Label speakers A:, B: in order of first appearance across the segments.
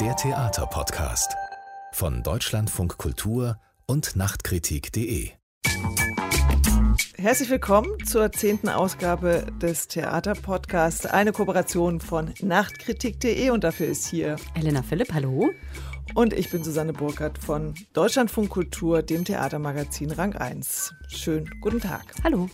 A: Der Theaterpodcast von Deutschlandfunk Kultur und Nachtkritik.de.
B: Herzlich willkommen zur zehnten Ausgabe des Theaterpodcasts, eine Kooperation von Nachtkritik.de und dafür ist hier
C: Elena Philipp, hallo.
B: Und ich bin Susanne Burkhardt von Deutschlandfunk Kultur, dem Theatermagazin Rang 1. Schönen guten Tag.
C: Hallo.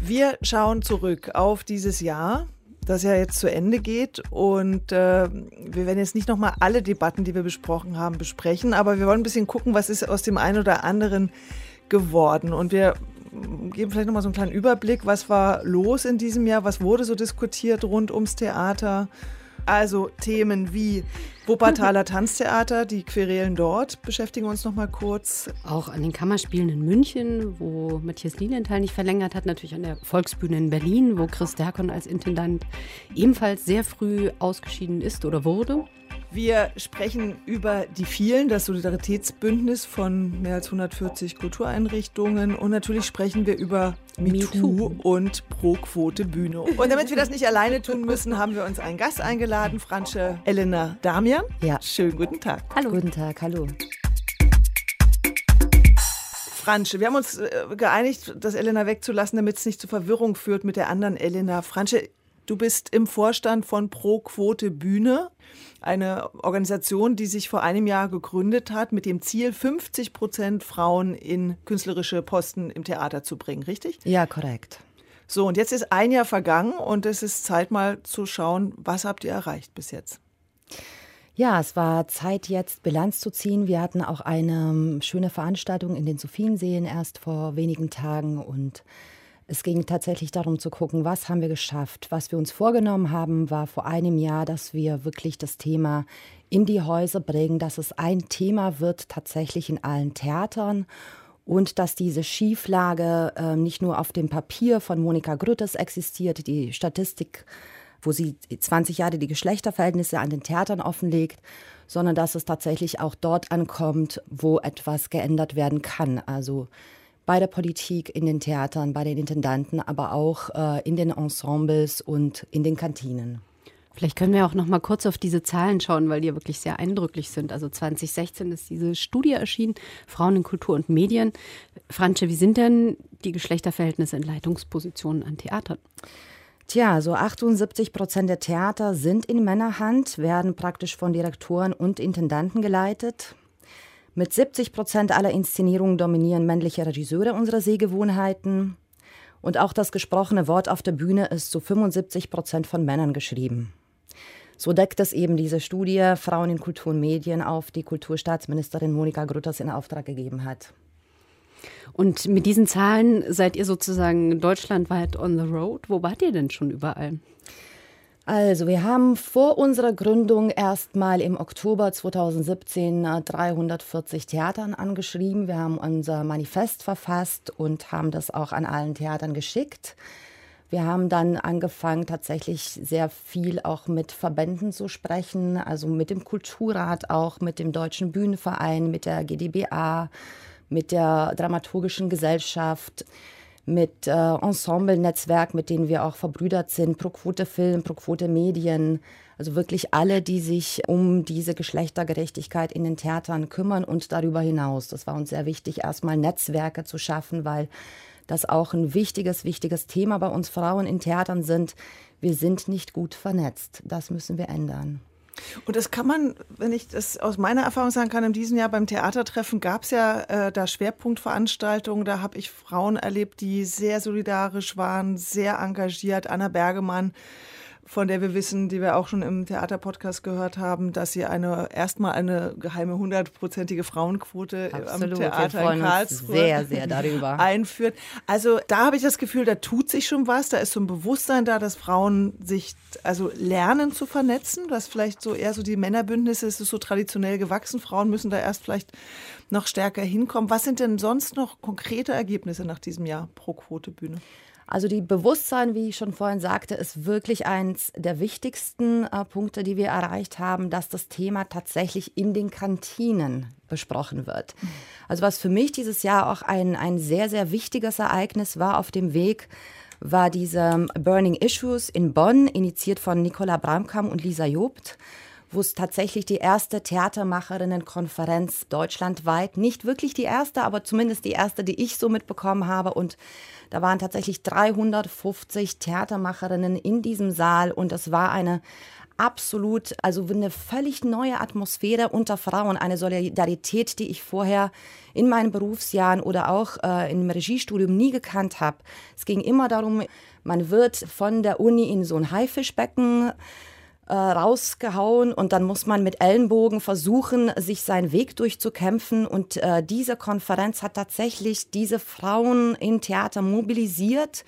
B: Wir schauen zurück auf dieses Jahr, das ja jetzt zu Ende geht. Und äh, wir werden jetzt nicht nochmal alle Debatten, die wir besprochen haben, besprechen, aber wir wollen ein bisschen gucken, was ist aus dem einen oder anderen geworden. Und wir geben vielleicht nochmal so einen kleinen Überblick, was war los in diesem Jahr, was wurde so diskutiert rund ums Theater. Also Themen wie Wuppertaler Tanztheater, die Querelen dort, beschäftigen uns noch mal kurz.
C: Auch an den Kammerspielen in München, wo Matthias Lilienthal nicht verlängert hat, natürlich an der Volksbühne in Berlin, wo Chris Derkon als Intendant ebenfalls sehr früh ausgeschieden ist oder wurde.
B: Wir sprechen über die vielen, das Solidaritätsbündnis von mehr als 140 Kultureinrichtungen und natürlich sprechen wir über MeToo und Pro-Quote Bühne. Und damit wir das nicht alleine tun müssen, haben wir uns einen Gast eingeladen, Fransche Elena Damian.
D: Ja.
B: Schönen guten Tag.
D: Hallo. Guten Tag, hallo.
B: Fransche, wir haben uns äh, geeinigt, das Elena wegzulassen, damit es nicht zu Verwirrung führt mit der anderen Elena. Fransche, du bist im Vorstand von Pro Quote Bühne eine Organisation, die sich vor einem Jahr gegründet hat, mit dem Ziel, 50 Prozent Frauen in künstlerische Posten im Theater zu bringen, richtig?
D: Ja, korrekt.
B: So, und jetzt ist ein Jahr vergangen und es ist Zeit mal zu schauen, was habt ihr erreicht bis jetzt?
D: Ja, es war Zeit jetzt Bilanz zu ziehen. Wir hatten auch eine ähm, schöne Veranstaltung in den Sophienseen erst vor wenigen Tagen und es ging tatsächlich darum zu gucken, was haben wir geschafft. Was wir uns vorgenommen haben, war vor einem Jahr, dass wir wirklich das Thema in die Häuser bringen, dass es ein Thema wird tatsächlich in allen Theatern und dass diese Schieflage äh, nicht nur auf dem Papier von Monika Grütters existiert, die Statistik, wo sie 20 Jahre die Geschlechterverhältnisse an den Theatern offenlegt, sondern dass es tatsächlich auch dort ankommt, wo etwas geändert werden kann. Also bei der Politik, in den Theatern, bei den Intendanten, aber auch äh, in den Ensembles und in den Kantinen.
C: Vielleicht können wir auch noch mal kurz auf diese Zahlen schauen, weil die ja wirklich sehr eindrücklich sind. Also 2016 ist diese Studie erschienen, Frauen in Kultur und Medien. Fransche, wie sind denn die Geschlechterverhältnisse in Leitungspositionen an Theatern?
D: Tja, so 78 Prozent der Theater sind in Männerhand, werden praktisch von Direktoren und Intendanten geleitet. Mit 70 Prozent aller Inszenierungen dominieren männliche Regisseure unsere Sehgewohnheiten. Und auch das gesprochene Wort auf der Bühne ist zu 75 Prozent von Männern geschrieben. So deckt es eben diese Studie Frauen in Kultur und Medien auf, die Kulturstaatsministerin Monika Grütters in Auftrag gegeben hat.
C: Und mit diesen Zahlen seid ihr sozusagen deutschlandweit on the road. Wo wart ihr denn schon überall?
D: Also, wir haben vor unserer Gründung erstmal im Oktober 2017 340 Theatern angeschrieben. Wir haben unser Manifest verfasst und haben das auch an allen Theatern geschickt. Wir haben dann angefangen, tatsächlich sehr viel auch mit Verbänden zu sprechen, also mit dem Kulturrat, auch mit dem Deutschen Bühnenverein, mit der GdBA, mit der Dramaturgischen Gesellschaft mit äh, Ensemble-Netzwerk, mit denen wir auch verbrüdert sind, Pro Quote Film, Pro Quote Medien, also wirklich alle, die sich um diese Geschlechtergerechtigkeit in den Theatern kümmern und darüber hinaus. Das war uns sehr wichtig, erstmal Netzwerke zu schaffen, weil das auch ein wichtiges, wichtiges Thema bei uns Frauen in Theatern sind. Wir sind nicht gut vernetzt. Das müssen wir ändern.
B: Und das kann man, wenn ich das aus meiner Erfahrung sagen kann, in diesem Jahr beim Theatertreffen gab es ja äh, da Schwerpunktveranstaltungen. Da habe ich Frauen erlebt, die sehr solidarisch waren, sehr engagiert. Anna Bergemann von der wir wissen, die wir auch schon im Theaterpodcast gehört haben, dass sie eine erstmal eine geheime hundertprozentige Frauenquote
D: Absolut.
B: am Theater in Karlsruhe
D: sehr, sehr darüber.
B: einführt. Also da habe ich das Gefühl, da tut sich schon was, da ist so ein Bewusstsein da, dass Frauen sich also lernen zu vernetzen, dass vielleicht so eher so die Männerbündnisse, es ist so traditionell gewachsen, Frauen müssen da erst vielleicht noch stärker hinkommen. Was sind denn sonst noch konkrete Ergebnisse nach diesem Jahr pro Quotebühne?
D: Also die Bewusstsein, wie ich schon vorhin sagte, ist wirklich eins der wichtigsten äh, Punkte, die wir erreicht haben, dass das Thema tatsächlich in den Kantinen besprochen wird. Also was für mich dieses Jahr auch ein, ein sehr, sehr wichtiges Ereignis war auf dem Weg, war diese Burning Issues in Bonn, initiiert von Nicola Bramkamp und Lisa Jobt wo es tatsächlich die erste Theatermacherinnenkonferenz deutschlandweit, nicht wirklich die erste, aber zumindest die erste, die ich so mitbekommen habe. Und da waren tatsächlich 350 Theatermacherinnen in diesem Saal und es war eine absolut, also eine völlig neue Atmosphäre unter Frauen, eine Solidarität, die ich vorher in meinen Berufsjahren oder auch äh, im Regiestudium nie gekannt habe. Es ging immer darum, man wird von der Uni in so ein Haifischbecken äh, rausgehauen und dann muss man mit Ellenbogen versuchen, sich seinen Weg durchzukämpfen. Und äh, diese Konferenz hat tatsächlich diese Frauen im Theater mobilisiert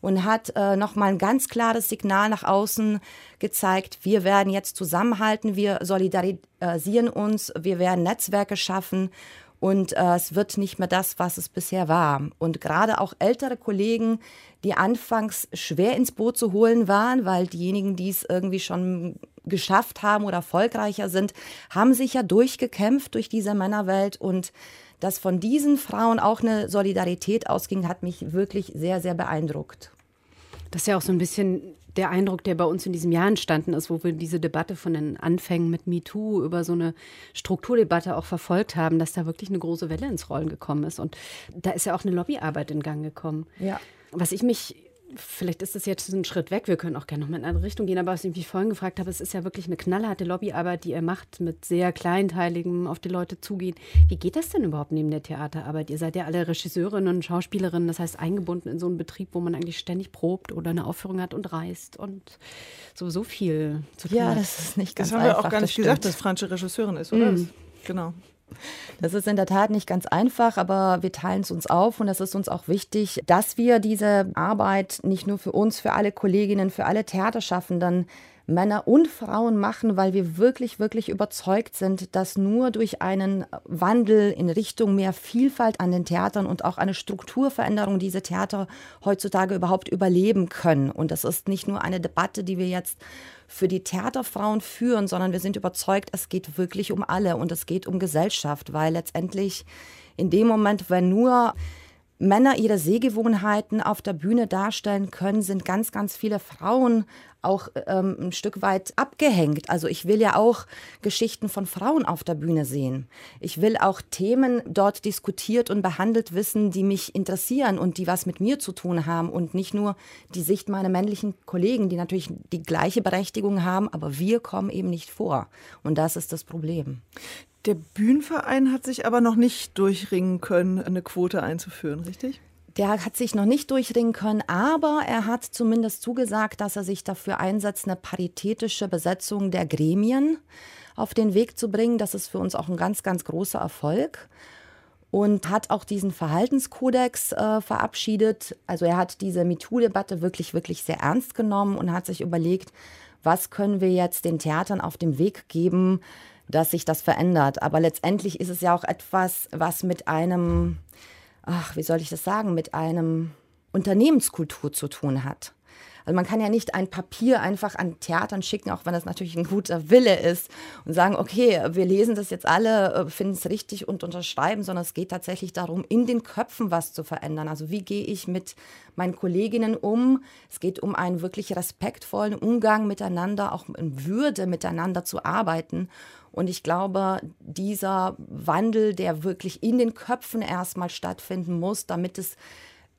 D: und hat äh, nochmal ein ganz klares Signal nach außen gezeigt. Wir werden jetzt zusammenhalten, wir solidarisieren uns, wir werden Netzwerke schaffen und äh, es wird nicht mehr das, was es bisher war. Und gerade auch ältere Kollegen, die anfangs schwer ins Boot zu holen waren, weil diejenigen, die es irgendwie schon geschafft haben oder erfolgreicher sind, haben sich ja durchgekämpft durch diese Männerwelt und dass von diesen Frauen auch eine Solidarität ausging, hat mich wirklich sehr, sehr beeindruckt.
C: Das ist ja auch so ein bisschen der Eindruck, der bei uns in diesem Jahr entstanden ist, wo wir diese Debatte von den Anfängen mit MeToo über so eine Strukturdebatte auch verfolgt haben, dass da wirklich eine große Welle ins Rollen gekommen ist. Und da ist ja auch eine Lobbyarbeit in Gang gekommen.
D: Ja.
C: Was ich mich vielleicht ist das jetzt ein Schritt weg, wir können auch gerne noch mal in eine andere Richtung gehen, aber was ich mich vorhin gefragt habe, es ist ja wirklich eine knallharte Lobbyarbeit, die ihr macht, mit sehr kleinteiligem auf die Leute zugehen. Wie geht das denn überhaupt neben der Theaterarbeit? Ihr seid ja alle Regisseurinnen und Schauspielerinnen, das heißt eingebunden in so einen Betrieb, wo man eigentlich ständig probt oder eine Aufführung hat und reist und sowieso viel zu tun
D: Ja, das ist nicht ganz
B: Das haben
D: einfach.
B: wir auch gar nicht
D: das
B: gesagt, dass Fransche Regisseurin ist, oder?
C: Mhm.
B: Genau.
D: Das ist in der Tat nicht ganz einfach, aber wir teilen es uns auf und es ist uns auch wichtig, dass wir diese Arbeit nicht nur für uns, für alle Kolleginnen, für alle Theaterschaffenden, Männer und Frauen machen, weil wir wirklich, wirklich überzeugt sind, dass nur durch einen Wandel in Richtung mehr Vielfalt an den Theatern und auch eine Strukturveränderung diese Theater heutzutage überhaupt überleben können. Und das ist nicht nur eine Debatte, die wir jetzt für die Theaterfrauen führen, sondern wir sind überzeugt, es geht wirklich um alle und es geht um Gesellschaft, weil letztendlich in dem Moment, wenn nur Männer ihre Sehgewohnheiten auf der Bühne darstellen können, sind ganz, ganz viele Frauen auch ähm, ein Stück weit abgehängt. Also ich will ja auch Geschichten von Frauen auf der Bühne sehen. Ich will auch Themen dort diskutiert und behandelt wissen, die mich interessieren und die was mit mir zu tun haben und nicht nur die Sicht meiner männlichen Kollegen, die natürlich die gleiche Berechtigung haben, aber wir kommen eben nicht vor. Und das ist das Problem.
B: Der Bühnenverein hat sich aber noch nicht durchringen können, eine Quote einzuführen, richtig?
D: Der hat sich noch nicht durchringen können, aber er hat zumindest zugesagt, dass er sich dafür einsetzt, eine paritätische Besetzung der Gremien auf den Weg zu bringen. Das ist für uns auch ein ganz, ganz großer Erfolg. Und hat auch diesen Verhaltenskodex äh, verabschiedet. Also er hat diese MeToo-Debatte wirklich, wirklich sehr ernst genommen und hat sich überlegt, was können wir jetzt den Theatern auf dem Weg geben, dass sich das verändert. Aber letztendlich ist es ja auch etwas, was mit einem ach, wie soll ich das sagen, mit einem Unternehmenskultur zu tun hat. Also man kann ja nicht ein Papier einfach an Theatern schicken, auch wenn das natürlich ein guter Wille ist und sagen, okay, wir lesen das jetzt alle, äh, finden es richtig und unterschreiben, sondern es geht tatsächlich darum, in den Köpfen was zu verändern. Also wie gehe ich mit meinen Kolleginnen um? Es geht um einen wirklich respektvollen Umgang miteinander, auch in Würde miteinander zu arbeiten. Und ich glaube, dieser Wandel, der wirklich in den Köpfen erstmal stattfinden muss, damit es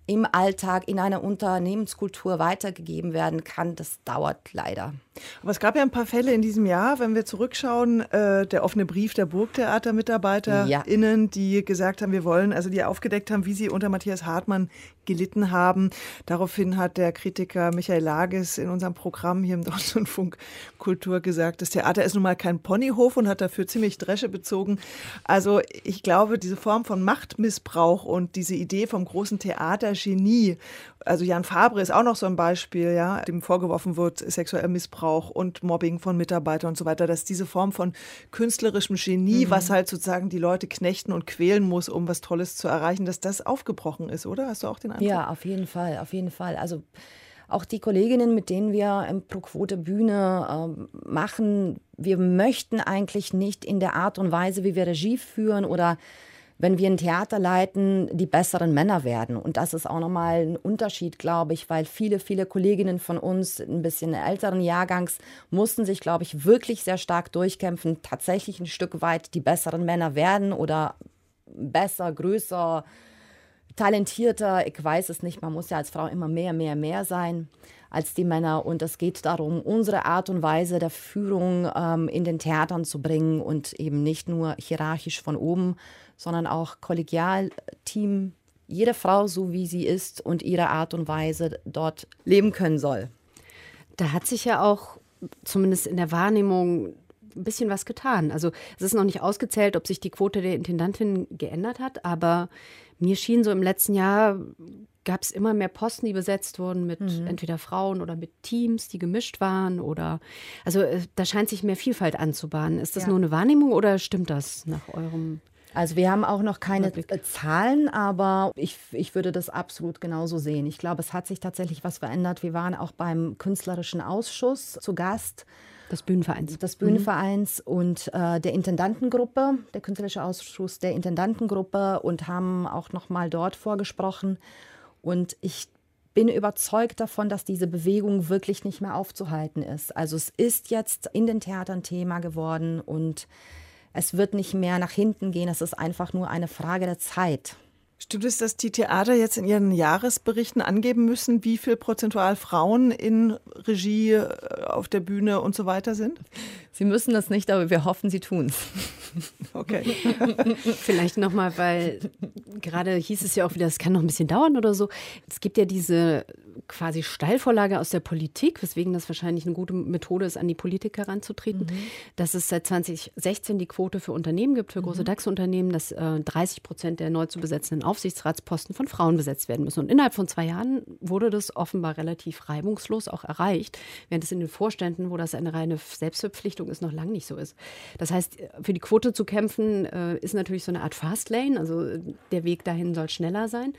D: im Alltag in einer Unternehmenskultur weitergegeben werden kann, das dauert leider.
B: Aber es gab ja ein paar Fälle in diesem Jahr, wenn wir zurückschauen, äh, der offene Brief der Burgtheater-MitarbeiterInnen, ja. die gesagt haben, wir wollen, also die aufgedeckt haben, wie sie unter Matthias Hartmann gelitten haben. Daraufhin hat der Kritiker Michael Lages in unserem Programm hier im Deutschlandfunk Kultur gesagt, das Theater ist nun mal kein Ponyhof und hat dafür ziemlich Dresche bezogen. Also ich glaube, diese Form von Machtmissbrauch und diese Idee vom großen Theatergenie, also Jan Fabre ist auch noch so ein Beispiel, ja, dem vorgeworfen wird, sexueller Missbrauch und Mobbing von Mitarbeitern und so weiter, dass diese Form von künstlerischem Genie, mhm. was halt sozusagen die Leute knechten und quälen muss, um was Tolles zu erreichen, dass das aufgebrochen ist, oder? Hast du auch den Eindruck?
D: Ja, auf jeden Fall, auf jeden Fall. Also auch die Kolleginnen, mit denen wir im Pro Quote Bühne äh, machen, wir möchten eigentlich nicht in der Art und Weise, wie wir Regie führen oder wenn wir ein Theater leiten, die besseren Männer werden. Und das ist auch nochmal ein Unterschied, glaube ich, weil viele, viele Kolleginnen von uns, ein bisschen älteren Jahrgangs, mussten sich, glaube ich, wirklich sehr stark durchkämpfen, tatsächlich ein Stück weit die besseren Männer werden oder besser, größer, talentierter. Ich weiß es nicht. Man muss ja als Frau immer mehr, mehr, mehr sein als die Männer. Und es geht darum, unsere Art und Weise der Führung ähm, in den Theatern zu bringen und eben nicht nur hierarchisch von oben, sondern auch kollegial, Team, jede Frau so wie sie ist und ihre Art und Weise dort leben können soll.
C: Da hat sich ja auch zumindest in der Wahrnehmung ein bisschen was getan. Also es ist noch nicht ausgezählt, ob sich die Quote der Intendantin geändert hat, aber mir schien so im letzten Jahr gab es immer mehr Posten, die besetzt wurden mit mhm. entweder Frauen oder mit Teams, die gemischt waren oder also äh, da scheint sich mehr Vielfalt anzubahnen. Ist das ja. nur eine Wahrnehmung oder stimmt das nach eurem
D: also wir haben auch noch keine Überblick. Zahlen, aber ich, ich würde das absolut genauso sehen. Ich glaube, es hat sich tatsächlich was verändert. Wir waren auch beim künstlerischen Ausschuss zu Gast.
C: Des Bühnenvereins.
D: Des Bühnenvereins mhm. und äh, der Intendantengruppe, der künstlerische Ausschuss der Intendantengruppe und haben auch noch mal dort vorgesprochen. Und ich bin überzeugt davon, dass diese Bewegung wirklich nicht mehr aufzuhalten ist. Also es ist jetzt in den Theatern Thema geworden und es wird nicht mehr nach hinten gehen. Es ist einfach nur eine Frage der Zeit.
B: Stimmt es, dass die Theater jetzt in ihren Jahresberichten angeben müssen, wie viel prozentual Frauen in Regie, äh, auf der Bühne und so weiter sind?
D: Sie müssen das nicht, aber wir hoffen, sie tun es.
B: Okay.
C: Vielleicht nochmal, weil gerade hieß es ja auch wieder, es kann noch ein bisschen dauern oder so. Es gibt ja diese quasi Steilvorlage aus der Politik, weswegen das wahrscheinlich eine gute Methode ist, an die Politik heranzutreten, mhm. dass es seit 2016 die Quote für Unternehmen gibt, für große mhm. DAX-Unternehmen, dass äh, 30 Prozent der neu zu besetzenden Aufsichtsratsposten von Frauen besetzt werden müssen. Und innerhalb von zwei Jahren wurde das offenbar relativ reibungslos auch erreicht, während es in den Vorständen, wo das eine reine Selbstverpflichtung ist, noch lange nicht so ist. Das heißt, für die Quote zu kämpfen, äh, ist natürlich so eine Art Fastlane, also der Weg dahin soll schneller sein.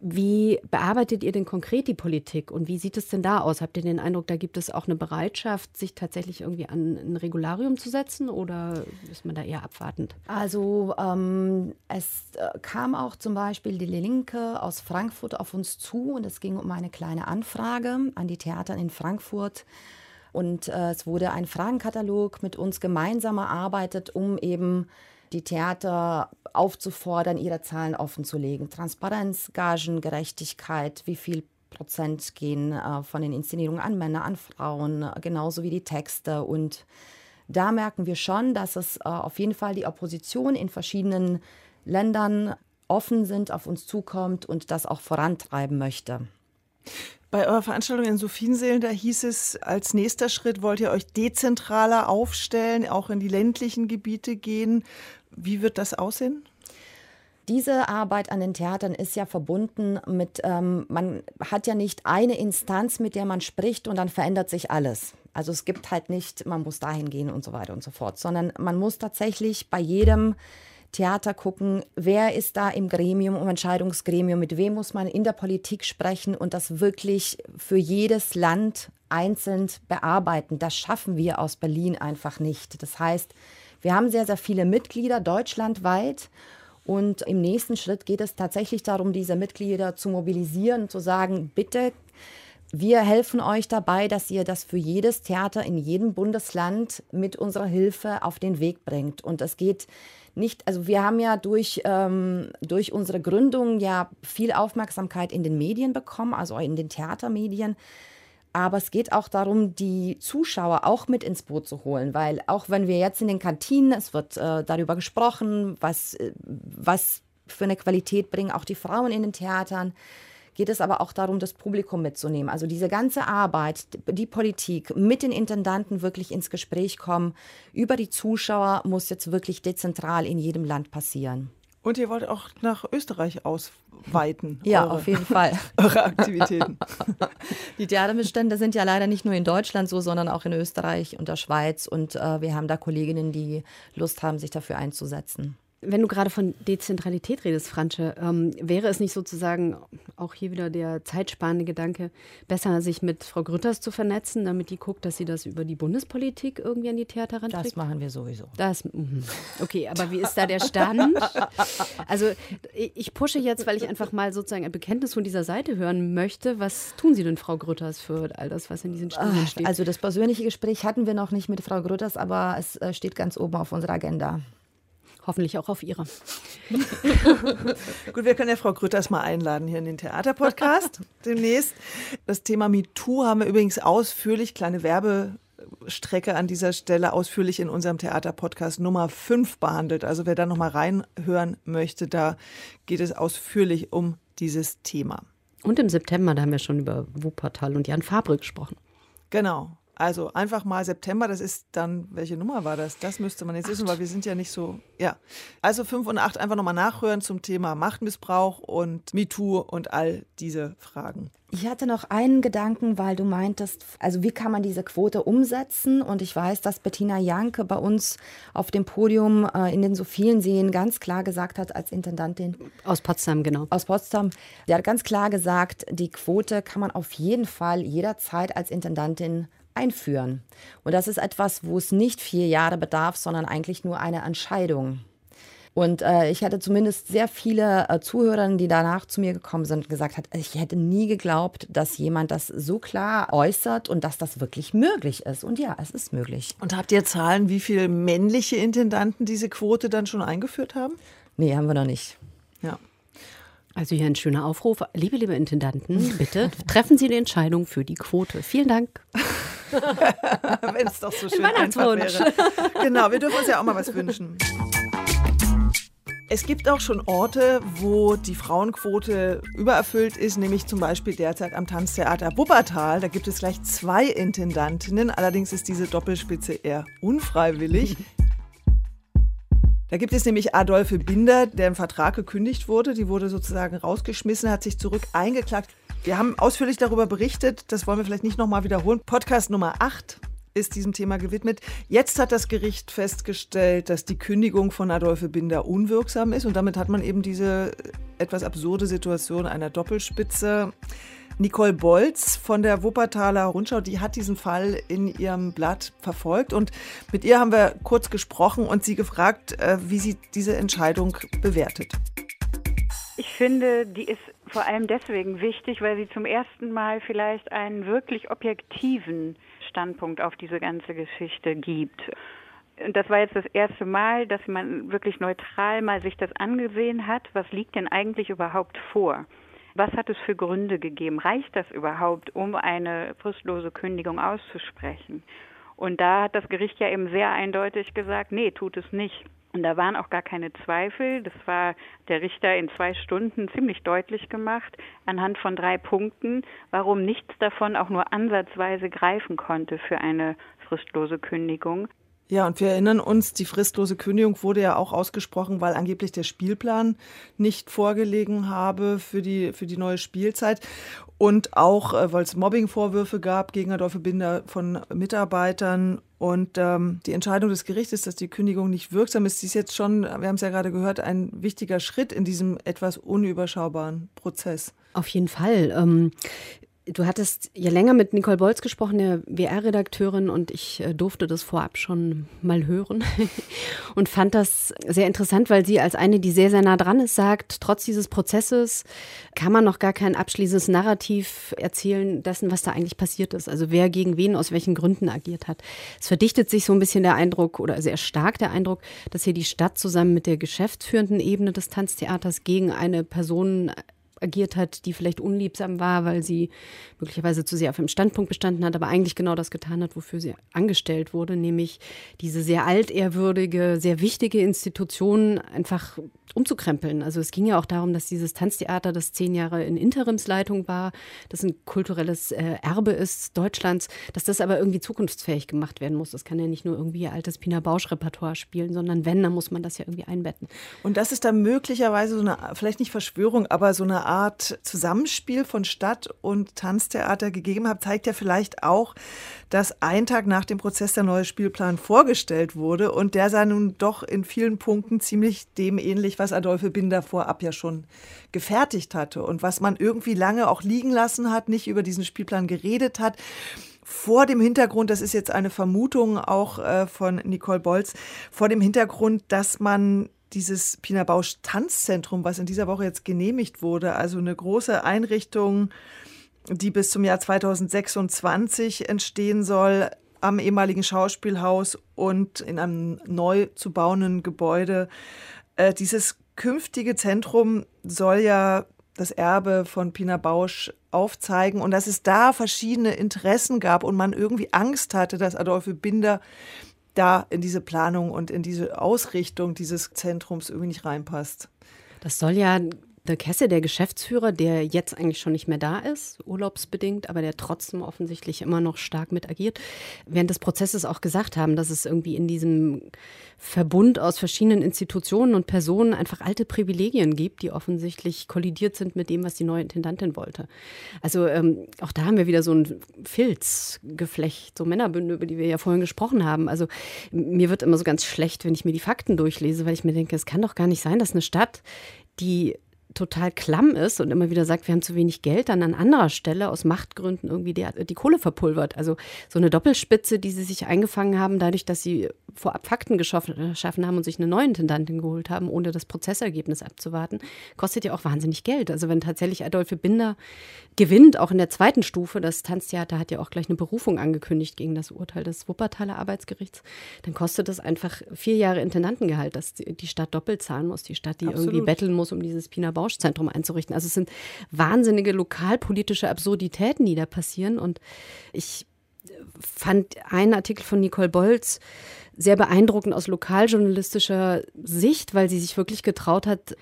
C: Wie bearbeitet ihr denn konkret die Politik und wie sieht es denn da aus? Habt ihr den Eindruck, da gibt es auch eine Bereitschaft, sich tatsächlich irgendwie an ein Regularium zu setzen oder ist man da eher abwartend?
D: Also ähm, es äh, kam auch zum Beispiel die Linke aus Frankfurt auf uns zu und es ging um eine kleine Anfrage an die Theater in Frankfurt. Und äh, es wurde ein Fragenkatalog mit uns gemeinsam erarbeitet, um eben die Theater aufzufordern, ihre Zahlen offenzulegen. Transparenz, Gagengerechtigkeit, wie viel Prozent gehen äh, von den Inszenierungen an Männer, an Frauen, genauso wie die Texte. Und da merken wir schon, dass es äh, auf jeden Fall die Opposition in verschiedenen Ländern offen sind, auf uns zukommt und das auch vorantreiben möchte.
B: Bei eurer Veranstaltung in Sophienseelen, da hieß es, als nächster Schritt wollt ihr euch dezentraler aufstellen, auch in die ländlichen Gebiete gehen. Wie wird das aussehen?
D: Diese Arbeit an den Theatern ist ja verbunden mit, ähm, man hat ja nicht eine Instanz, mit der man spricht und dann verändert sich alles. Also es gibt halt nicht, man muss dahin gehen und so weiter und so fort, sondern man muss tatsächlich bei jedem Theater gucken, wer ist da im Gremium, im Entscheidungsgremium, mit wem muss man in der Politik sprechen und das wirklich für jedes Land einzeln bearbeiten. Das schaffen wir aus Berlin einfach nicht. Das heißt, wir haben sehr, sehr viele Mitglieder deutschlandweit. Und im nächsten Schritt geht es tatsächlich darum, diese Mitglieder zu mobilisieren, zu sagen, bitte, wir helfen euch dabei, dass ihr das für jedes Theater in jedem Bundesland mit unserer Hilfe auf den Weg bringt. Und es geht nicht, also wir haben ja durch, ähm, durch unsere Gründung ja viel Aufmerksamkeit in den Medien bekommen, also in den Theatermedien. Aber es geht auch darum, die Zuschauer auch mit ins Boot zu holen, weil auch wenn wir jetzt in den Kantinen, es wird äh, darüber gesprochen, was, äh, was für eine Qualität bringen auch die Frauen in den Theatern, geht es aber auch darum, das Publikum mitzunehmen. Also diese ganze Arbeit, die Politik mit den Intendanten wirklich ins Gespräch kommen, über die Zuschauer muss jetzt wirklich dezentral in jedem Land passieren.
B: Und ihr wollt auch nach Österreich ausweiten.
D: Ja, eure, auf jeden Fall.
B: Eure Aktivitäten.
D: Die Theaterbestände sind ja leider nicht nur in Deutschland so, sondern auch in Österreich und der Schweiz. Und äh, wir haben da Kolleginnen, die Lust haben, sich dafür einzusetzen.
C: Wenn du gerade von Dezentralität redest, Franche, ähm, wäre es nicht sozusagen auch hier wieder der zeitsparende Gedanke, besser sich mit Frau Grütters zu vernetzen, damit die guckt, dass sie das über die Bundespolitik irgendwie an die Theater ranträgt?
D: Das machen wir sowieso.
C: Das, mhm. okay, aber wie ist da der Stand? Also ich pushe jetzt, weil ich einfach mal sozusagen ein Bekenntnis von dieser Seite hören möchte. Was tun Sie denn, Frau Grütters, für all das, was in diesen Studien steht?
D: Also das persönliche Gespräch hatten wir noch nicht mit Frau Grütters, aber es äh, steht ganz oben auf unserer Agenda.
C: Hoffentlich auch auf Ihre.
B: Gut, wir können ja Frau Grütters mal einladen hier in den Theaterpodcast demnächst. Das Thema MeToo haben wir übrigens ausführlich, kleine Werbestrecke an dieser Stelle, ausführlich in unserem Theaterpodcast Nummer 5 behandelt. Also wer da nochmal reinhören möchte, da geht es ausführlich um dieses Thema.
C: Und im September, da haben wir schon über Wuppertal und Jan Fabre gesprochen.
B: Genau. Also einfach mal September, das ist dann, welche Nummer war das? Das müsste man jetzt wissen, weil wir sind ja nicht so, ja. Also 5 und 8 einfach nochmal nachhören zum Thema Machtmissbrauch und MeToo und all diese Fragen.
D: Ich hatte noch einen Gedanken, weil du meintest, also wie kann man diese Quote umsetzen? Und ich weiß, dass Bettina Janke bei uns auf dem Podium äh, in den so vielen Seen ganz klar gesagt hat, als Intendantin.
C: Aus Potsdam, genau.
D: Aus Potsdam. Der hat ganz klar gesagt, die Quote kann man auf jeden Fall jederzeit als Intendantin einführen. Und das ist etwas, wo es nicht vier Jahre bedarf, sondern eigentlich nur eine Entscheidung. Und äh, ich hatte zumindest sehr viele äh, Zuhörer, die danach zu mir gekommen sind und gesagt hat, ich hätte nie geglaubt, dass jemand das so klar äußert und dass das wirklich möglich ist. Und ja, es ist möglich.
B: Und habt ihr Zahlen, wie viele männliche Intendanten diese Quote dann schon eingeführt haben?
D: Nee, haben wir noch nicht.
B: Ja.
C: Also hier ein schöner Aufruf. Liebe, liebe Intendanten, bitte treffen Sie die Entscheidung für die Quote. Vielen Dank.
B: Wenn es doch so schön einfach wäre. Genau, wir dürfen uns ja auch mal was wünschen. Es gibt auch schon Orte, wo die Frauenquote übererfüllt ist, nämlich zum Beispiel derzeit am Tanztheater Wuppertal. Da gibt es gleich zwei Intendantinnen, allerdings ist diese Doppelspitze eher unfreiwillig. Da gibt es nämlich Adolphe Binder, der im Vertrag gekündigt wurde. Die wurde sozusagen rausgeschmissen, hat sich zurück eingeklagt. Wir haben ausführlich darüber berichtet, das wollen wir vielleicht nicht nochmal wiederholen. Podcast Nummer 8 ist diesem Thema gewidmet. Jetzt hat das Gericht festgestellt, dass die Kündigung von Adolphe Binder unwirksam ist und damit hat man eben diese etwas absurde Situation einer Doppelspitze. Nicole Bolz von der Wuppertaler Rundschau, die hat diesen Fall in ihrem Blatt verfolgt und mit ihr haben wir kurz gesprochen und sie gefragt, äh, wie sie diese Entscheidung bewertet.
E: Ich finde, die ist vor allem deswegen wichtig, weil sie zum ersten Mal vielleicht einen wirklich objektiven Standpunkt auf diese ganze Geschichte gibt. Und das war jetzt das erste Mal, dass man wirklich neutral mal sich das angesehen hat. Was liegt denn eigentlich überhaupt vor? Was hat es für Gründe gegeben? Reicht das überhaupt, um eine fristlose Kündigung auszusprechen? Und da hat das Gericht ja eben sehr eindeutig gesagt, nee, tut es nicht. Und da waren auch gar keine Zweifel. Das war der Richter in zwei Stunden ziemlich deutlich gemacht, anhand von drei Punkten, warum nichts davon auch nur ansatzweise greifen konnte für eine fristlose Kündigung.
B: Ja, und wir erinnern uns, die fristlose Kündigung wurde ja auch ausgesprochen, weil angeblich der Spielplan nicht vorgelegen habe für die, für die neue Spielzeit. Und auch, äh, weil es Mobbingvorwürfe gab gegen Adolphe Binder von Mitarbeitern. Und ähm, die Entscheidung des Gerichtes, dass die Kündigung nicht wirksam ist, die ist jetzt schon, wir haben es ja gerade gehört, ein wichtiger Schritt in diesem etwas unüberschaubaren Prozess.
C: Auf jeden Fall. Du hattest ja länger mit Nicole Bolz gesprochen, der WR-Redakteurin, und ich äh, durfte das vorab schon mal hören und fand das sehr interessant, weil sie als eine, die sehr, sehr nah dran ist, sagt, trotz dieses Prozesses kann man noch gar kein abschließendes Narrativ erzählen dessen, was da eigentlich passiert ist. Also wer gegen wen aus welchen Gründen agiert hat. Es verdichtet sich so ein bisschen der Eindruck oder sehr stark der Eindruck, dass hier die Stadt zusammen mit der geschäftsführenden Ebene des Tanztheaters gegen eine Person agiert hat, die vielleicht unliebsam war, weil sie möglicherweise zu sehr auf dem Standpunkt bestanden hat, aber eigentlich genau das getan hat, wofür sie angestellt wurde, nämlich diese sehr altehrwürdige, sehr wichtige Institution einfach umzukrempeln. Also es ging ja auch darum, dass dieses Tanztheater, das zehn Jahre in Interimsleitung war, das ein kulturelles äh, Erbe ist Deutschlands, dass das aber irgendwie zukunftsfähig gemacht werden muss. Das kann ja nicht nur irgendwie altes Pina Bausch-Repertoire spielen, sondern wenn, dann muss man das ja irgendwie einbetten.
B: Und das ist dann möglicherweise so eine, vielleicht nicht Verschwörung, aber so eine Art Zusammenspiel von Stadt und Tanztheater gegeben hat, zeigt ja vielleicht auch, dass ein Tag nach dem Prozess der neue Spielplan vorgestellt wurde. Und der sah nun doch in vielen Punkten ziemlich dem ähnlich, was Adolphe Binder vorab ja schon gefertigt hatte und was man irgendwie lange auch liegen lassen hat, nicht über diesen Spielplan geredet hat. Vor dem Hintergrund, das ist jetzt eine Vermutung auch äh, von Nicole Bolz, vor dem Hintergrund, dass man dieses Pina Bausch Tanzzentrum, was in dieser Woche jetzt genehmigt wurde, also eine große Einrichtung, die bis zum Jahr 2026 entstehen soll, am ehemaligen Schauspielhaus und in einem neu zu bauenden Gebäude. Äh, dieses künftige Zentrum soll ja das Erbe von Pina Bausch aufzeigen und dass es da verschiedene Interessen gab und man irgendwie Angst hatte, dass Adolphe Binder da in diese Planung und in diese Ausrichtung dieses Zentrums irgendwie nicht reinpasst.
C: Das soll ja der Kesse, der Geschäftsführer, der jetzt eigentlich schon nicht mehr da ist, urlaubsbedingt, aber der trotzdem offensichtlich immer noch stark mit agiert, während des Prozesses auch gesagt haben, dass es irgendwie in diesem Verbund aus verschiedenen Institutionen und Personen einfach alte Privilegien gibt, die offensichtlich kollidiert sind mit dem, was die neue Intendantin wollte. Also ähm, auch da haben wir wieder so ein Filzgeflecht, so Männerbünde, über die wir ja vorhin gesprochen haben. Also mir wird immer so ganz schlecht, wenn ich mir die Fakten durchlese, weil ich mir denke, es kann doch gar nicht sein, dass eine Stadt, die total klamm ist und immer wieder sagt, wir haben zu wenig Geld, dann an anderer Stelle aus Machtgründen irgendwie die, die Kohle verpulvert. Also so eine Doppelspitze, die sie sich eingefangen haben, dadurch, dass sie vorab Fakten geschaffen haben und sich eine neue Intendantin geholt haben, ohne das Prozessergebnis abzuwarten, kostet ja auch wahnsinnig Geld. Also wenn tatsächlich Adolphe Binder gewinnt, auch in der zweiten Stufe, das Tanztheater hat ja auch gleich eine Berufung angekündigt gegen das Urteil des Wuppertaler Arbeitsgerichts, dann kostet das einfach vier Jahre Intendantengehalt, dass die Stadt doppelt zahlen muss, die Stadt, die Absolut. irgendwie betteln muss, um dieses Pina Bausch-Zentrum einzurichten. Also es sind wahnsinnige lokalpolitische Absurditäten, die da passieren und ich fand einen Artikel von Nicole Bolz, sehr beeindruckend aus lokaljournalistischer Sicht, weil sie sich wirklich getraut hat,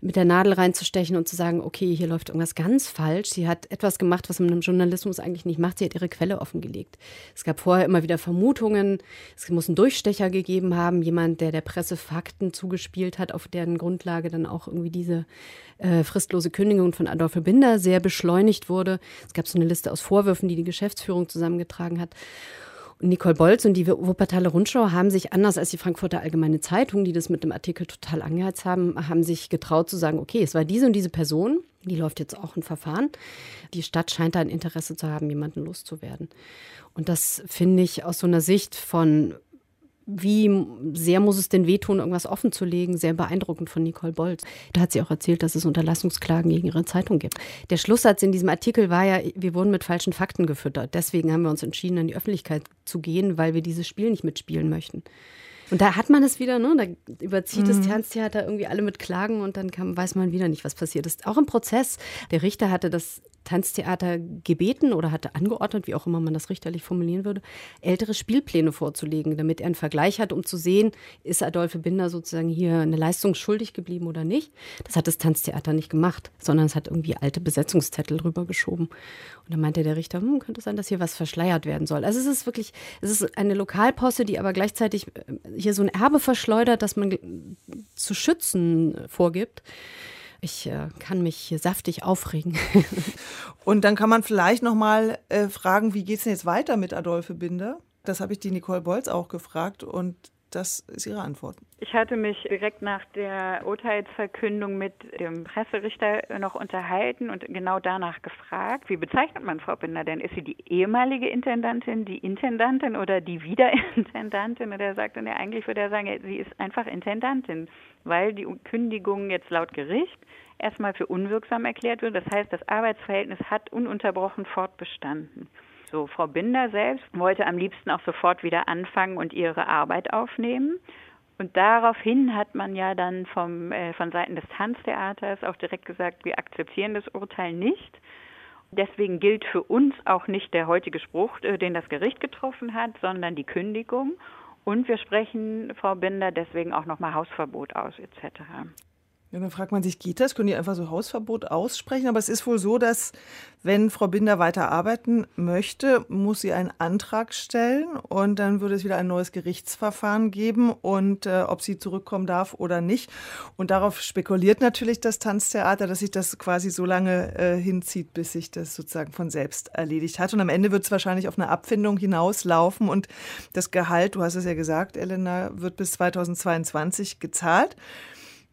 C: mit der Nadel reinzustechen und zu sagen, okay, hier läuft irgendwas ganz falsch. Sie hat etwas gemacht, was man im Journalismus eigentlich nicht macht. Sie hat ihre Quelle offengelegt. Es gab vorher immer wieder Vermutungen, es muss einen Durchstecher gegeben haben, jemand, der der Presse Fakten zugespielt hat, auf deren Grundlage dann auch irgendwie diese äh, fristlose Kündigung von Adolphe Binder sehr beschleunigt wurde. Es gab so eine Liste aus Vorwürfen, die die Geschäftsführung zusammengetragen hat. Nicole Bolz und die Wuppertaler Rundschau haben sich, anders als die Frankfurter Allgemeine Zeitung, die das mit dem Artikel total angeheizt haben, haben sich getraut zu sagen, okay, es war diese und diese Person, die läuft jetzt auch ein Verfahren. Die Stadt scheint da ein Interesse zu haben, jemanden loszuwerden. Und das finde ich aus so einer Sicht von wie sehr muss es denn wehtun, irgendwas offen zu legen? Sehr beeindruckend von Nicole Bolz. Da hat sie auch erzählt, dass es Unterlassungsklagen gegen ihre Zeitung gibt. Der Schlusssatz in diesem Artikel war ja, wir wurden mit falschen Fakten gefüttert. Deswegen haben wir uns entschieden, an die Öffentlichkeit zu gehen, weil wir dieses Spiel nicht mitspielen möchten. Und da hat man es wieder, ne? Da überzieht mhm. das Tanztheater irgendwie alle mit Klagen und dann kann, weiß man wieder nicht, was passiert ist. Auch im Prozess. Der Richter hatte das Tanztheater gebeten oder hatte angeordnet, wie auch immer man das richterlich formulieren würde, ältere Spielpläne vorzulegen, damit er einen Vergleich hat, um zu sehen, ist Adolphe Binder sozusagen hier eine Leistung schuldig geblieben oder nicht. Das hat das Tanztheater nicht gemacht, sondern es hat irgendwie alte Besetzungszettel rübergeschoben. Und dann meinte der Richter, hm, könnte sein, dass hier was verschleiert werden soll. Also es ist wirklich, es ist eine Lokalposse, die aber gleichzeitig äh, hier so ein Erbe verschleudert, das man zu schützen vorgibt. Ich äh, kann mich hier saftig aufregen.
B: Und dann kann man vielleicht noch mal äh, fragen, wie geht es denn jetzt weiter mit Adolphe Binder? Das habe ich die Nicole Bolz auch gefragt und das ist Ihre Antwort.
E: Ich hatte mich direkt nach der Urteilsverkündung mit dem Presserichter noch unterhalten und genau danach gefragt, wie bezeichnet man Frau Binder denn? Ist sie die ehemalige Intendantin, die Intendantin oder die Wiederintendantin? Und er sagte, nee, eigentlich würde er sagen, sie ist einfach Intendantin, weil die Kündigung jetzt laut Gericht erstmal für unwirksam erklärt wird. Das heißt, das Arbeitsverhältnis hat ununterbrochen fortbestanden. So, Frau Binder selbst wollte am liebsten auch sofort wieder anfangen und ihre Arbeit aufnehmen. Und daraufhin hat man ja dann vom, äh, von Seiten des Tanztheaters auch direkt gesagt, wir akzeptieren das Urteil nicht. Deswegen gilt für uns auch nicht der heutige Spruch, äh, den das Gericht getroffen hat, sondern die Kündigung. Und wir sprechen Frau Binder deswegen auch nochmal Hausverbot aus etc.
B: Ja, dann fragt man sich, geht das? Können die einfach so Hausverbot aussprechen? Aber es ist wohl so, dass wenn Frau Binder weiter arbeiten möchte, muss sie einen Antrag stellen und dann würde es wieder ein neues Gerichtsverfahren geben und äh, ob sie zurückkommen darf oder nicht. Und darauf spekuliert natürlich das Tanztheater, dass sich das quasi so lange äh, hinzieht, bis sich das sozusagen von selbst erledigt hat. Und am Ende wird es wahrscheinlich auf eine Abfindung hinauslaufen und das Gehalt, du hast es ja gesagt, Elena, wird bis 2022 gezahlt.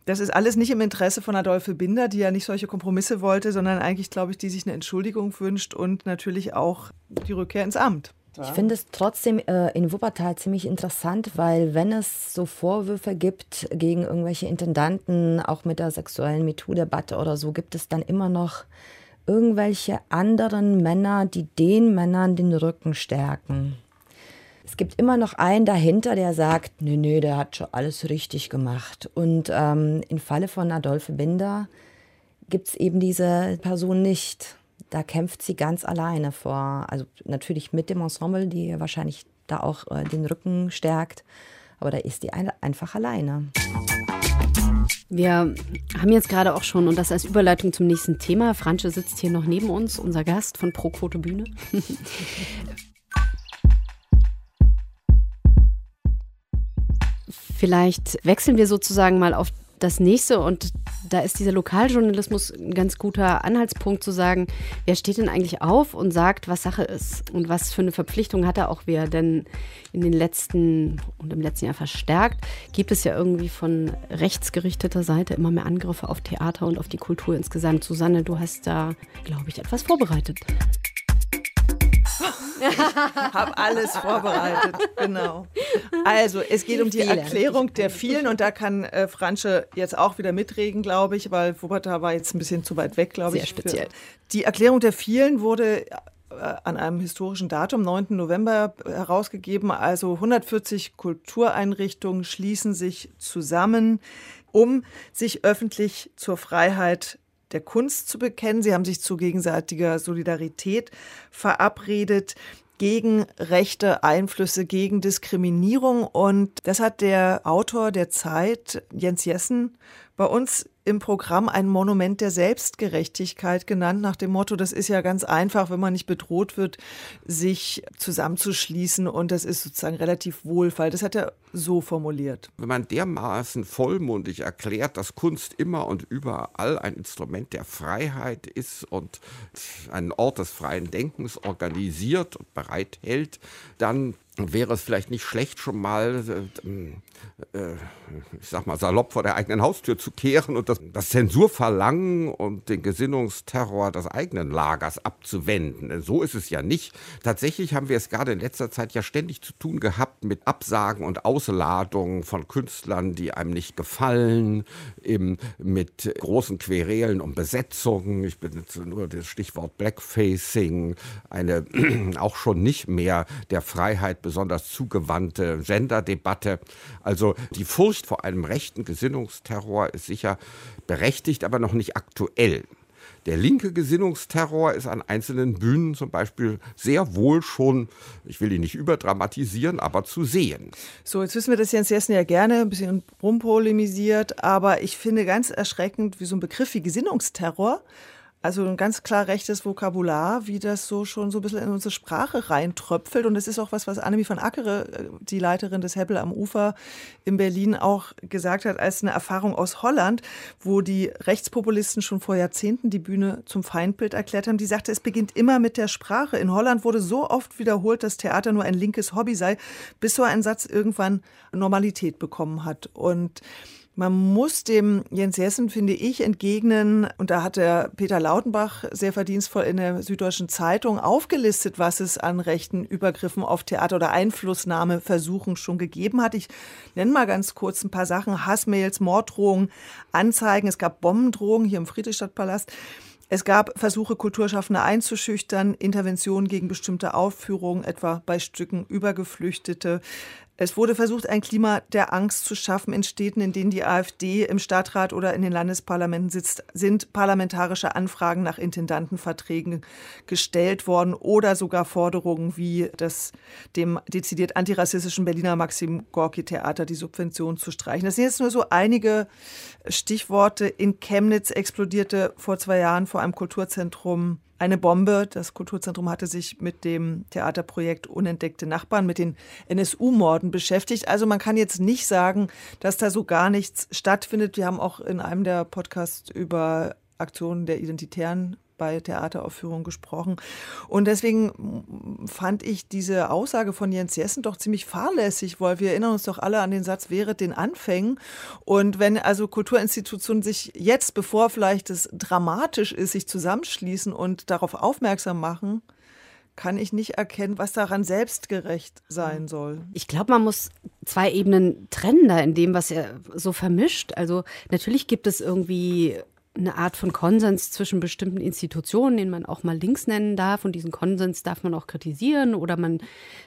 B: Das ist alles nicht im Interesse von Adolphe Binder, die ja nicht solche Kompromisse wollte, sondern eigentlich, glaube ich, die sich eine Entschuldigung wünscht und natürlich auch die Rückkehr ins Amt.
D: Ich finde es trotzdem äh, in Wuppertal ziemlich interessant, weil wenn es so Vorwürfe gibt gegen irgendwelche Intendanten, auch mit der sexuellen MeToo-Debatte oder so, gibt es dann immer noch irgendwelche anderen Männer, die den Männern den Rücken stärken. Es gibt immer noch einen dahinter, der sagt, nee, nee, der hat schon alles richtig gemacht. Und ähm, im Falle von Adolphe Binder gibt es eben diese Person nicht. Da kämpft sie ganz alleine vor, also natürlich mit dem Ensemble, die wahrscheinlich da auch äh, den Rücken stärkt, aber da ist die ein einfach alleine.
C: Wir haben jetzt gerade auch schon, und das als Überleitung zum nächsten Thema, Fransche sitzt hier noch neben uns, unser Gast von Pro Quote Bühne. Vielleicht wechseln wir sozusagen mal auf das nächste und da ist dieser Lokaljournalismus ein ganz guter Anhaltspunkt zu sagen, wer steht denn eigentlich auf und sagt, was Sache ist und was für eine Verpflichtung hat er auch wer. Denn in den letzten und im letzten Jahr verstärkt gibt es ja irgendwie von rechtsgerichteter Seite immer mehr Angriffe auf Theater und auf die Kultur insgesamt. Susanne, du hast da, glaube ich, etwas vorbereitet.
B: Habe alles vorbereitet, genau. Also, es geht um die Erklärung der vielen und da kann äh, Fransche jetzt auch wieder mitreden, glaube ich, weil Wuppertal war jetzt ein bisschen zu weit weg, glaube ich.
C: Sehr speziell.
B: Die Erklärung der vielen wurde äh, an einem historischen Datum, 9. November, herausgegeben. Also 140 Kultureinrichtungen schließen sich zusammen, um sich öffentlich zur Freiheit der Kunst zu bekennen. Sie haben sich zu gegenseitiger Solidarität verabredet gegen rechte Einflüsse, gegen Diskriminierung. Und das hat der Autor der Zeit, Jens Jessen, bei uns im Programm ein Monument der Selbstgerechtigkeit genannt, nach dem Motto, das ist ja ganz einfach, wenn man nicht bedroht wird, sich zusammenzuschließen und das ist sozusagen relativ wohlfall. Das hat er so formuliert.
F: Wenn man dermaßen vollmundig erklärt, dass Kunst immer und überall ein Instrument der Freiheit ist und einen Ort des freien Denkens organisiert und bereithält, dann wäre es vielleicht nicht schlecht, schon mal, äh, äh, ich sag mal, salopp vor der eigenen Haustür zu kehren und das, das Zensurverlangen und den Gesinnungsterror des eigenen Lagers abzuwenden. So ist es ja nicht. Tatsächlich haben wir es gerade in letzter Zeit ja ständig zu tun gehabt mit Absagen und Ausladungen von Künstlern, die einem nicht gefallen, eben mit großen Querelen um Besetzungen. Ich benutze nur das Stichwort Blackfacing, eine auch schon nicht mehr der Freiheit besonders zugewandte Genderdebatte. Also die Furcht vor einem rechten Gesinnungsterror ist sicher berechtigt, aber noch nicht aktuell. Der linke Gesinnungsterror ist an einzelnen Bühnen zum Beispiel sehr wohl schon, ich will ihn nicht überdramatisieren, aber zu sehen.
B: So, jetzt wissen wir, dass Jens Jessen ja gerne ein bisschen rumpolemisiert, aber ich finde ganz erschreckend, wie so ein Begriff wie Gesinnungsterror also ein ganz klar rechtes Vokabular, wie das so schon so ein bisschen in unsere Sprache reintröpfelt. Und das ist auch was, was Annemie von Ackere, äh, die Leiterin des Hebbel am Ufer in Berlin, auch gesagt hat, als eine Erfahrung aus Holland, wo die Rechtspopulisten schon vor Jahrzehnten die Bühne zum Feindbild erklärt haben. Die sagte, es beginnt immer mit der Sprache. In Holland wurde so oft wiederholt, dass Theater nur ein linkes Hobby sei, bis so ein Satz irgendwann Normalität bekommen hat. Und man muss dem Jens Jessen, finde ich, entgegnen, und da hat der Peter Lautenbach sehr verdienstvoll in der Süddeutschen Zeitung aufgelistet, was es an rechten Übergriffen auf Theater oder Einflussnahmeversuchen schon gegeben hat. Ich nenne mal ganz kurz ein paar Sachen. Hassmails, Morddrohungen, Anzeigen. Es gab Bombendrohungen hier im Friedrichstadtpalast. Es gab Versuche, Kulturschaffende einzuschüchtern, Interventionen gegen bestimmte Aufführungen, etwa bei Stücken über Geflüchtete. Es wurde versucht, ein Klima der Angst zu schaffen in Städten, in denen die AfD im Stadtrat oder in den Landesparlamenten sitzt, sind parlamentarische Anfragen nach Intendantenverträgen gestellt worden oder sogar Forderungen wie das dem dezidiert antirassistischen Berliner Maxim Gorki Theater die Subvention zu streichen. Das sind jetzt nur so einige Stichworte. In Chemnitz explodierte vor zwei Jahren vor einem Kulturzentrum eine Bombe. Das Kulturzentrum hatte sich mit dem Theaterprojekt Unentdeckte Nachbarn, mit den NSU-Morden beschäftigt. Also man kann jetzt nicht sagen, dass da so gar nichts stattfindet. Wir haben auch in einem der Podcasts über Aktionen der Identitären bei Theateraufführungen gesprochen. Und deswegen fand ich diese Aussage von Jens Jessen doch ziemlich fahrlässig, weil wir erinnern uns doch alle an den Satz, wäre den Anfängen. Und wenn also Kulturinstitutionen sich jetzt, bevor vielleicht es dramatisch ist, sich zusammenschließen und darauf aufmerksam machen, kann ich nicht erkennen, was daran selbstgerecht sein soll.
C: Ich glaube, man muss zwei Ebenen trennen da in dem, was er so vermischt. Also natürlich gibt es irgendwie eine Art von Konsens zwischen bestimmten Institutionen, den man auch mal links nennen darf. Und diesen Konsens darf man auch kritisieren oder man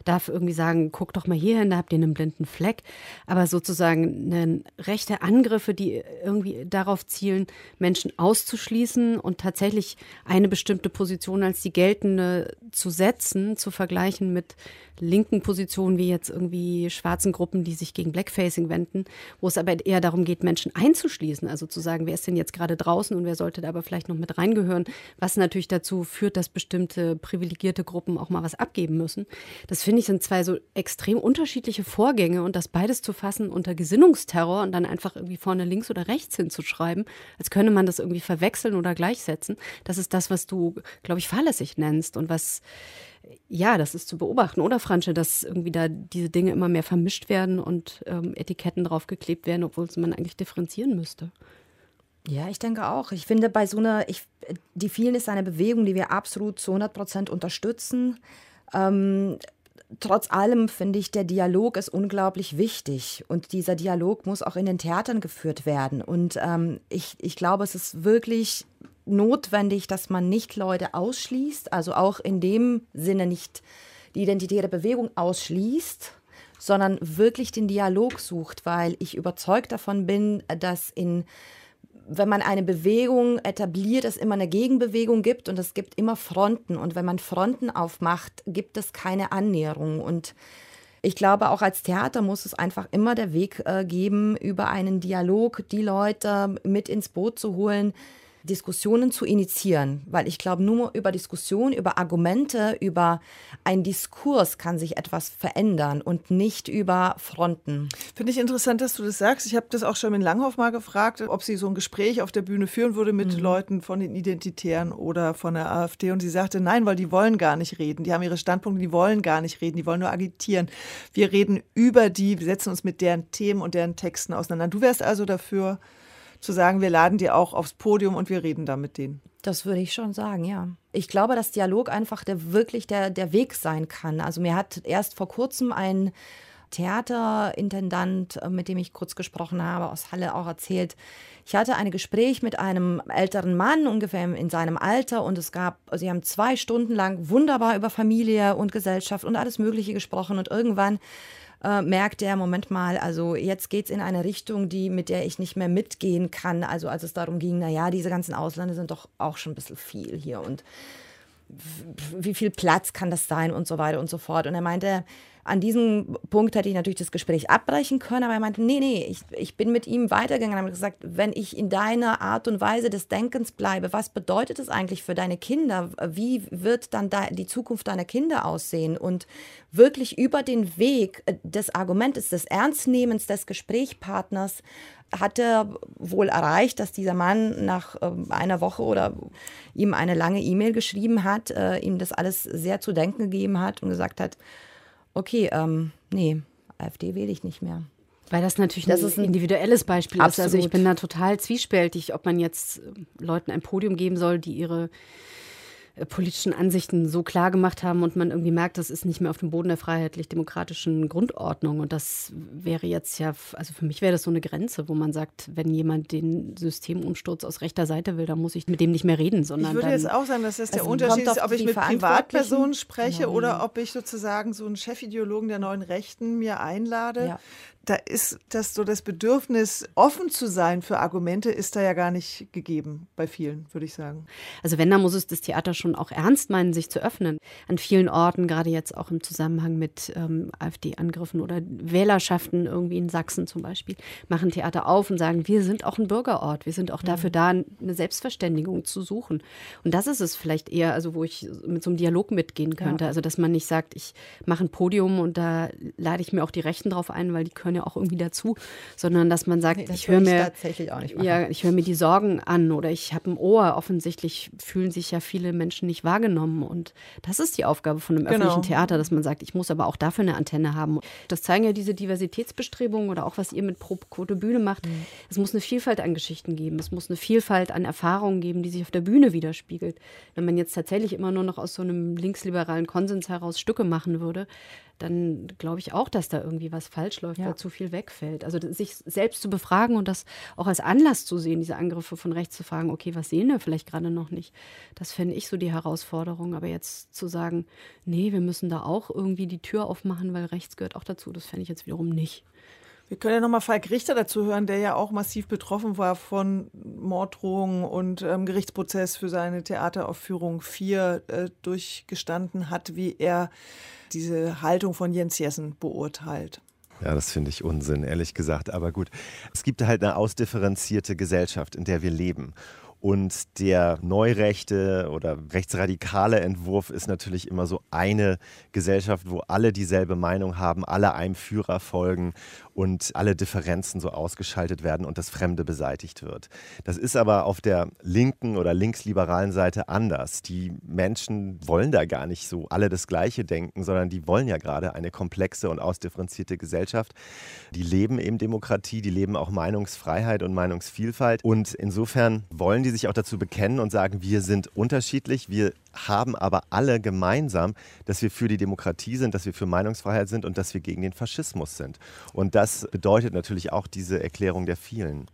C: darf irgendwie sagen, guck doch mal hier hin, da habt ihr einen blinden Fleck. Aber sozusagen eine rechte Angriffe, die irgendwie darauf zielen, Menschen auszuschließen und tatsächlich eine bestimmte Position als die geltende zu setzen, zu vergleichen mit linken Positionen wie jetzt irgendwie schwarzen Gruppen, die sich gegen Blackfacing wenden, wo es aber eher darum geht, Menschen einzuschließen, also zu sagen, wer ist denn jetzt gerade draußen und wer sollte da aber vielleicht noch mit reingehören, was natürlich dazu führt, dass bestimmte privilegierte Gruppen auch mal was abgeben müssen. Das finde ich sind zwei so extrem unterschiedliche Vorgänge und das beides zu fassen unter Gesinnungsterror und dann einfach irgendwie vorne links oder rechts hinzuschreiben, als könne man das irgendwie verwechseln oder gleichsetzen, das ist das, was du, glaube ich, fahrlässig nennst und was ja, das ist zu beobachten, oder Fransche, dass irgendwie da diese Dinge immer mehr vermischt werden und ähm, Etiketten draufgeklebt werden, obwohl man eigentlich differenzieren müsste.
D: Ja, ich denke auch. Ich finde, bei so einer, ich, die vielen ist eine Bewegung, die wir absolut zu 100 Prozent unterstützen. Ähm, trotz allem finde ich, der Dialog ist unglaublich wichtig und dieser Dialog muss auch in den Theatern geführt werden. Und ähm, ich, ich glaube, es ist wirklich notwendig, dass man nicht Leute ausschließt, also auch in dem Sinne nicht die identitäre Bewegung ausschließt, sondern wirklich den Dialog sucht, weil ich überzeugt davon bin, dass in wenn man eine Bewegung etabliert, es immer eine Gegenbewegung gibt und es gibt immer Fronten. Und wenn man Fronten aufmacht, gibt es keine Annäherung. Und ich glaube, auch als Theater muss es einfach immer der Weg äh, geben, über einen Dialog die Leute mit ins Boot zu holen, Diskussionen zu initiieren, weil ich glaube, nur über Diskussion, über Argumente, über einen Diskurs kann sich etwas verändern und nicht über Fronten.
B: Finde ich interessant, dass du das sagst. Ich habe das auch schon mit Langhoff mal gefragt, ob sie so ein Gespräch auf der Bühne führen würde mit mhm. Leuten von den Identitären oder von der AfD. Und sie sagte, nein, weil die wollen gar nicht reden. Die haben ihre Standpunkte, die wollen gar nicht reden, die wollen nur agitieren. Wir reden über die, wir setzen uns mit deren Themen und deren Texten auseinander. Du wärst also dafür, zu sagen, wir laden die auch aufs Podium und wir reden da mit denen.
D: Das würde ich schon sagen, ja. Ich glaube, dass Dialog einfach der, wirklich der, der Weg sein kann. Also mir hat erst vor kurzem ein Theaterintendant, äh, mit dem ich kurz gesprochen habe, aus Halle auch erzählt. Ich hatte ein Gespräch mit einem älteren Mann, ungefähr in seinem Alter, und es gab, sie haben zwei Stunden lang wunderbar über Familie und Gesellschaft und alles Mögliche gesprochen und irgendwann äh, merkt er, Moment mal, also jetzt geht es in eine Richtung, die, mit der ich nicht mehr mitgehen kann. Also als es darum ging, naja, diese ganzen Ausländer sind doch auch schon ein bisschen viel hier und wie viel Platz kann das sein und so weiter und so fort. Und er meinte, an diesem Punkt hätte ich natürlich das Gespräch abbrechen können, aber er meinte, nee, nee, ich, ich bin mit ihm weitergegangen und habe gesagt, wenn ich in deiner Art und Weise des Denkens bleibe, was bedeutet es eigentlich für deine Kinder? Wie wird dann da die Zukunft deiner Kinder aussehen? Und wirklich über den Weg des Argumentes, des Ernstnehmens des Gesprächspartners hat er wohl erreicht, dass dieser Mann nach äh, einer Woche oder ihm eine lange E-Mail geschrieben hat, äh, ihm das alles sehr zu denken gegeben hat und gesagt hat, okay, ähm, nee, AfD wähle ich nicht mehr.
C: Weil das natürlich das ein, ist ein individuelles Beispiel absolut. ist. Also ich bin da total zwiespältig, ob man jetzt äh, Leuten ein Podium geben soll, die ihre politischen Ansichten so klar gemacht haben und man irgendwie merkt, das ist nicht mehr auf dem Boden der freiheitlich-demokratischen Grundordnung. Und das wäre jetzt ja, also für mich wäre das so eine Grenze, wo man sagt, wenn jemand den Systemumsturz aus rechter Seite will, dann muss ich mit dem nicht mehr reden, sondern.
B: Ich würde
C: dann,
B: jetzt auch sagen, dass das der
D: Also
B: Unterschied ist, ob ich mit Privatpersonen spreche
D: Genau.
B: oder ob ich sozusagen so einen Chefideologen der neuen Rechten mir einlade.
D: Ja.
B: Da ist das so das Bedürfnis, offen zu sein für Argumente, ist da ja gar nicht gegeben bei vielen, würde ich sagen.
C: Also wenn, dann muss es das Theater schon auch ernst meinen, sich zu öffnen. An vielen Orten, gerade jetzt auch im Zusammenhang mit ähm, AfD-Angriffen oder Wählerschaften irgendwie in Sachsen zum Beispiel, machen Theater auf und sagen, wir sind auch ein Bürgerort, wir sind auch dafür da, eine Selbstverständigung zu suchen. Und das ist es vielleicht eher, also wo ich mit so einem Dialog mitgehen könnte. Also dass man nicht sagt, ich mache ein Podium und da lade ich mir auch die Rechten drauf ein, weil die können ja auch irgendwie dazu, sondern dass man sagt,
D: Nee, das
C: ich höre mir
D: tatsächlich auch nicht machen.
C: ja, ich höre mir die Sorgen an oder ich habe ein Ohr. Offensichtlich fühlen sich ja viele Menschen nicht wahrgenommen. Und das ist die Aufgabe von einem
B: Genau.
C: öffentlichen Theater, dass man sagt, ich muss aber auch dafür eine Antenne haben. Das zeigen ja diese Diversitätsbestrebungen oder auch was ihr mit Pro Quote Bühne macht. Es muss eine Vielfalt an Geschichten geben. Es muss eine Vielfalt an Erfahrungen geben, die sich auf der Bühne widerspiegelt. Wenn man jetzt tatsächlich immer nur noch aus so einem linksliberalen Konsens heraus Stücke machen würde, dann glaube ich auch, dass da irgendwie was falsch läuft,
D: Ja.
C: weil zu viel wegfällt. Also sich selbst zu befragen und das auch als Anlass zu sehen, diese Angriffe von rechts zu fragen, okay, was sehen wir vielleicht gerade noch nicht? Das fände ich so die Herausforderung. Aber jetzt zu sagen, nee, wir müssen da auch irgendwie die Tür aufmachen, weil rechts gehört auch dazu, das fände ich jetzt wiederum nicht.
B: Wir können ja nochmal Falk Richter dazu hören, der ja auch massiv betroffen war von Morddrohungen und ähm, Gerichtsprozess für seine Theateraufführung 4 äh, durchgestanden hat, wie er diese Haltung von Jens Jessen beurteilt.
G: Ja, das finde ich Unsinn, ehrlich gesagt. Aber gut, es gibt halt eine ausdifferenzierte Gesellschaft, in der wir leben. Und der neurechte oder rechtsradikale Entwurf ist natürlich immer so eine Gesellschaft, wo alle dieselbe Meinung haben, alle einem Führer folgen und alle Differenzen so ausgeschaltet werden und das Fremde beseitigt wird. Das ist aber auf der linken oder linksliberalen Seite anders. Die Menschen wollen da gar nicht so alle das Gleiche denken, sondern die wollen ja gerade eine komplexe und ausdifferenzierte Gesellschaft. Die leben eben Demokratie, die leben auch Meinungsfreiheit und Meinungsvielfalt. Und insofern wollen die sich auch dazu bekennen und sagen, wir sind unterschiedlich, wir haben aber alle gemeinsam, dass wir für die Demokratie sind, dass wir für Meinungsfreiheit sind und dass wir gegen den Faschismus sind. Und das bedeutet natürlich auch diese Erklärung der vielen.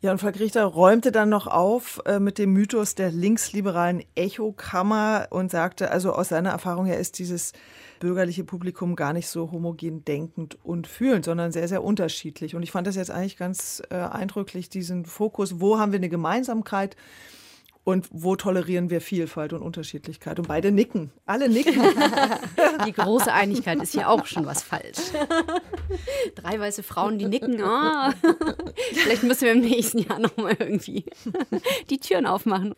B: Ja, und Falk Richter räumte dann noch auf äh, mit dem Mythos der linksliberalen Echokammer und sagte, also aus seiner Erfahrung her ist dieses bürgerliche Publikum gar nicht so homogen denkend und fühlend, sondern sehr, sehr unterschiedlich. Und ich fand das jetzt eigentlich ganz äh, eindrücklich, diesen Fokus, wo haben wir eine Gemeinsamkeit und wo tolerieren wir Vielfalt und Unterschiedlichkeit. Und beide nicken, alle nicken.
C: Die große Einigkeit ist hier auch schon was falsch. Drei weiße Frauen, die nicken. Ah. Vielleicht müssen wir im nächsten Jahr nochmal irgendwie die Türen aufmachen.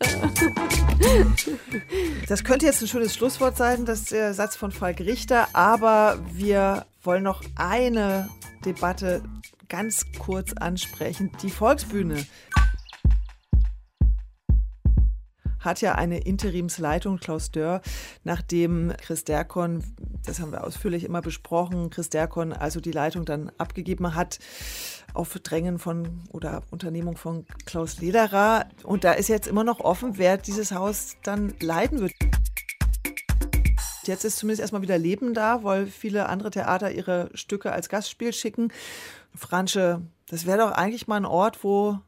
B: Das könnte jetzt ein schönes Schlusswort sein, das der Satz von Falk Richter, aber wir wollen noch eine Debatte ganz kurz ansprechen. Die Volksbühne hat ja eine Interimsleitung, Klaus Dörr, nachdem Chris Derkon, das haben wir ausführlich immer besprochen, Chris Derkon also die Leitung dann abgegeben hat auf Drängen von oder Unternehmung von Klaus Lederer. Und da ist jetzt immer noch offen, wer dieses Haus dann leiten wird. Jetzt ist zumindest erstmal wieder Leben da, weil viele andere Theater ihre Stücke als Gastspiel schicken. Fransche, das wäre doch eigentlich mal ein Ort, wo,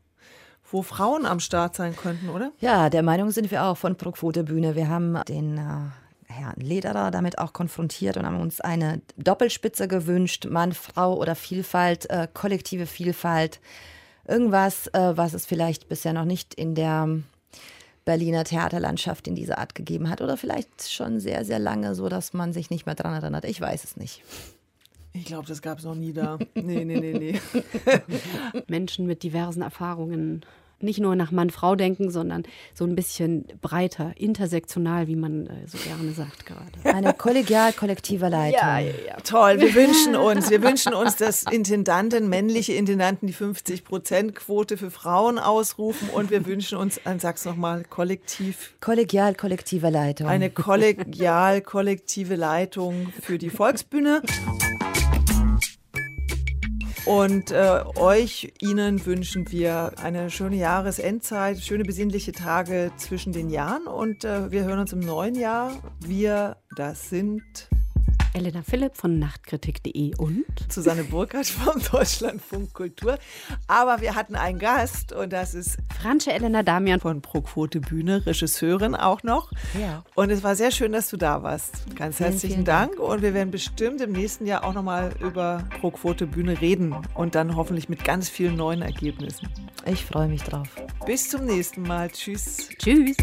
B: wo Frauen am Start sein könnten, oder?
D: Ja, der Meinung sind wir auch von Pro-Quote Bühne. Wir haben den äh, Herrn Lederer damit auch konfrontiert und haben uns eine Doppelspitze gewünscht, Mann, Frau oder Vielfalt, äh, kollektive Vielfalt. Irgendwas, äh, was es vielleicht bisher noch nicht in der Berliner Theaterlandschaft in dieser Art gegeben hat oder vielleicht schon sehr, sehr lange, so dass man sich nicht mehr dran erinnert. Ich weiß es nicht.
B: Ich glaube, das gab es noch nie da. Nee, nee, nee, nee.
C: Menschen mit diversen Erfahrungen nicht nur nach Mann-Frau denken, sondern so ein bisschen breiter, intersektional, wie man äh, so gerne sagt gerade.
D: Eine kollegial-kollektive Leitung.
B: Toll, wir wünschen uns, wir wünschen uns, dass Intendanten, männliche Intendanten die 50-Prozent-Quote für Frauen ausrufen und wir wünschen uns, dann sag's nochmal, kollektiv,
D: Kollegial-kollektive Leitung.
B: eine kollegial-kollektive Leitung für die Volksbühne. Und äh, euch, Ihnen wünschen wir eine schöne Jahresendzeit, schöne besinnliche Tage zwischen den Jahren. Und äh, wir hören uns im neuen Jahr. Wir, das sind
C: Elena Philipp von nachtkritik.de und
B: Susanne Burkhardt vom Deutschlandfunk Kultur. Aber wir hatten einen Gast und das ist
C: Franche Elena Damian
B: von Proquote Bühne, Regisseurin auch noch.
D: Ja.
B: Und es war sehr schön, dass du da warst. Ganz
D: Vielen,
B: herzlichen
D: vielen
B: Dank. Und wir werden bestimmt im nächsten Jahr auch nochmal über Proquote Bühne reden und dann hoffentlich mit ganz vielen neuen Ergebnissen.
D: Ich freue mich drauf.
B: Bis zum nächsten Mal. Tschüss.
C: Tschüss.